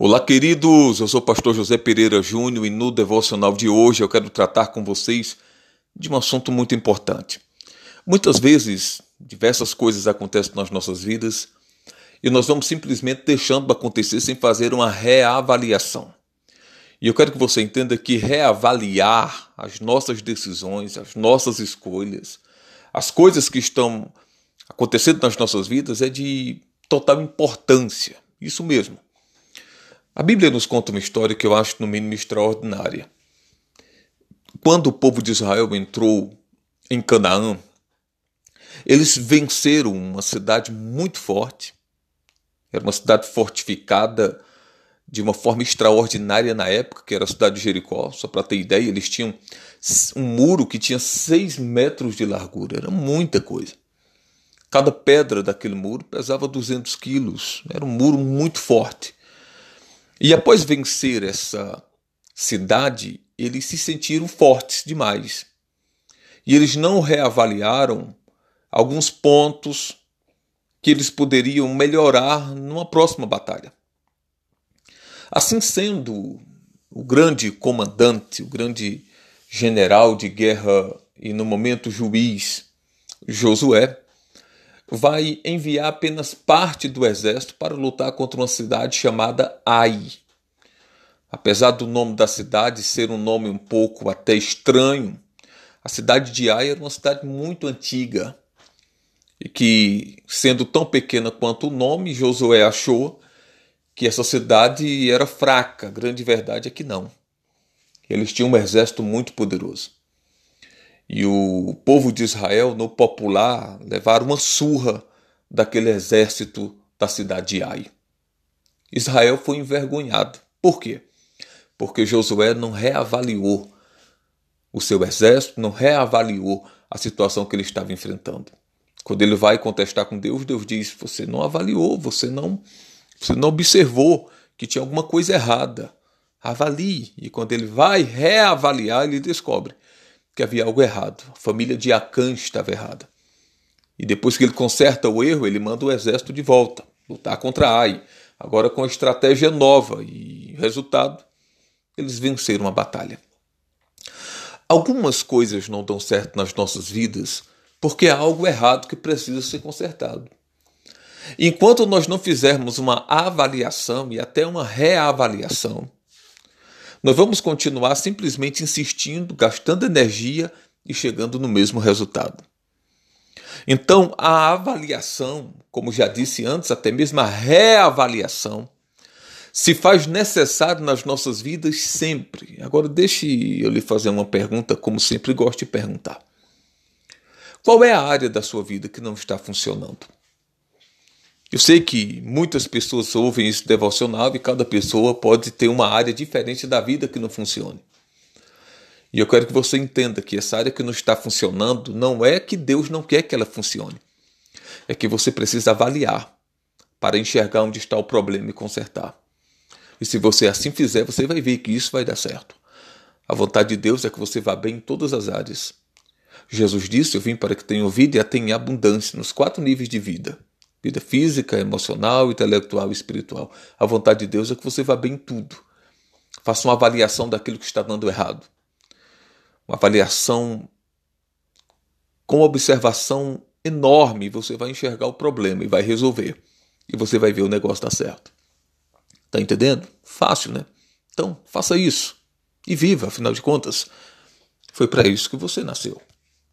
Olá, queridos. Eu sou o pastor José Pereira Júnior e no devocional de hoje eu quero tratar com vocês de um assunto muito importante. Muitas vezes, diversas coisas acontecem nas nossas vidas e nós vamos simplesmente deixando acontecer sem fazer uma reavaliação. E eu quero que você entenda que reavaliar as nossas decisões, as nossas escolhas, as coisas que estão acontecendo nas nossas vidas é de total importância. Isso mesmo. A Bíblia nos conta uma história que eu acho no mínimo extraordinária. Quando o povo de Israel entrou em Canaã, eles venceram uma cidade muito forte. Era uma cidade fortificada de uma forma extraordinária na época, que era a cidade de Jericó. Só para ter ideia, eles tinham um muro que tinha seis metros de largura. Era muita coisa. Cada pedra daquele muro pesava 200 quilos. Era um muro muito forte. E após vencer essa cidade, eles se sentiram fortes demais. E eles não reavaliaram alguns pontos que eles poderiam melhorar numa próxima batalha. Assim sendo, o grande comandante, o grande general de guerra e no momento juiz, Josué, vai enviar apenas parte do exército para lutar contra uma cidade chamada Ai. Apesar do nome da cidade ser um nome um pouco até estranho, a cidade de Ai era uma cidade muito antiga e que, sendo tão pequena quanto o nome, Josué achou que essa cidade era fraca. A grande verdade é que não. Eles tinham um exército muito poderoso. E o povo de Israel, no popular, levaram uma surra daquele exército da cidade de Ai. Israel foi envergonhado. Por quê? Porque Josué não reavaliou o seu exército, não reavaliou a situação que ele estava enfrentando. Quando ele vai contestar com Deus, Deus diz: Você não avaliou, você não, você não observou que tinha alguma coisa errada. Avalie. E quando ele vai reavaliar, ele descobre que havia algo errado. A família de Acã estava errada. E depois que ele conserta o erro, ele manda o exército de volta, lutar contra Ai, agora com estratégia nova. E resultado, eles venceram a batalha. Algumas coisas não dão certo nas nossas vidas porque há algo errado que precisa ser consertado. Enquanto nós não fizermos uma avaliação e até uma reavaliação, nós vamos continuar simplesmente insistindo, gastando energia e chegando no mesmo resultado. Então, a avaliação, como já disse antes, até mesmo a reavaliação, se faz necessário nas nossas vidas sempre. Agora, deixe eu lhe fazer uma pergunta, como sempre gosto de perguntar. Qual é a área da sua vida que não está funcionando? Eu sei que muitas pessoas ouvem isso devocional e cada pessoa pode ter uma área diferente da vida que não funcione. E eu quero que você entenda que essa área que não está funcionando não é que Deus não quer que ela funcione. É que você precisa avaliar para enxergar onde está o problema e consertar. E se você assim fizer, você vai ver que isso vai dar certo. A vontade de Deus é que você vá bem em todas as áreas. Jesus disse: Eu vim para que tenham vida e a tenham abundância nos quatro níveis de vida vida física, emocional, intelectual e espiritual. A vontade de Deus é que você vá bem em tudo. Faça uma avaliação daquilo que está dando errado. Uma avaliação com observação enorme, você vai enxergar o problema e vai resolver. E você vai ver o negócio dar certo. Tá entendendo? Fácil, né? Então, faça isso e viva, afinal de contas, foi para isso que você nasceu.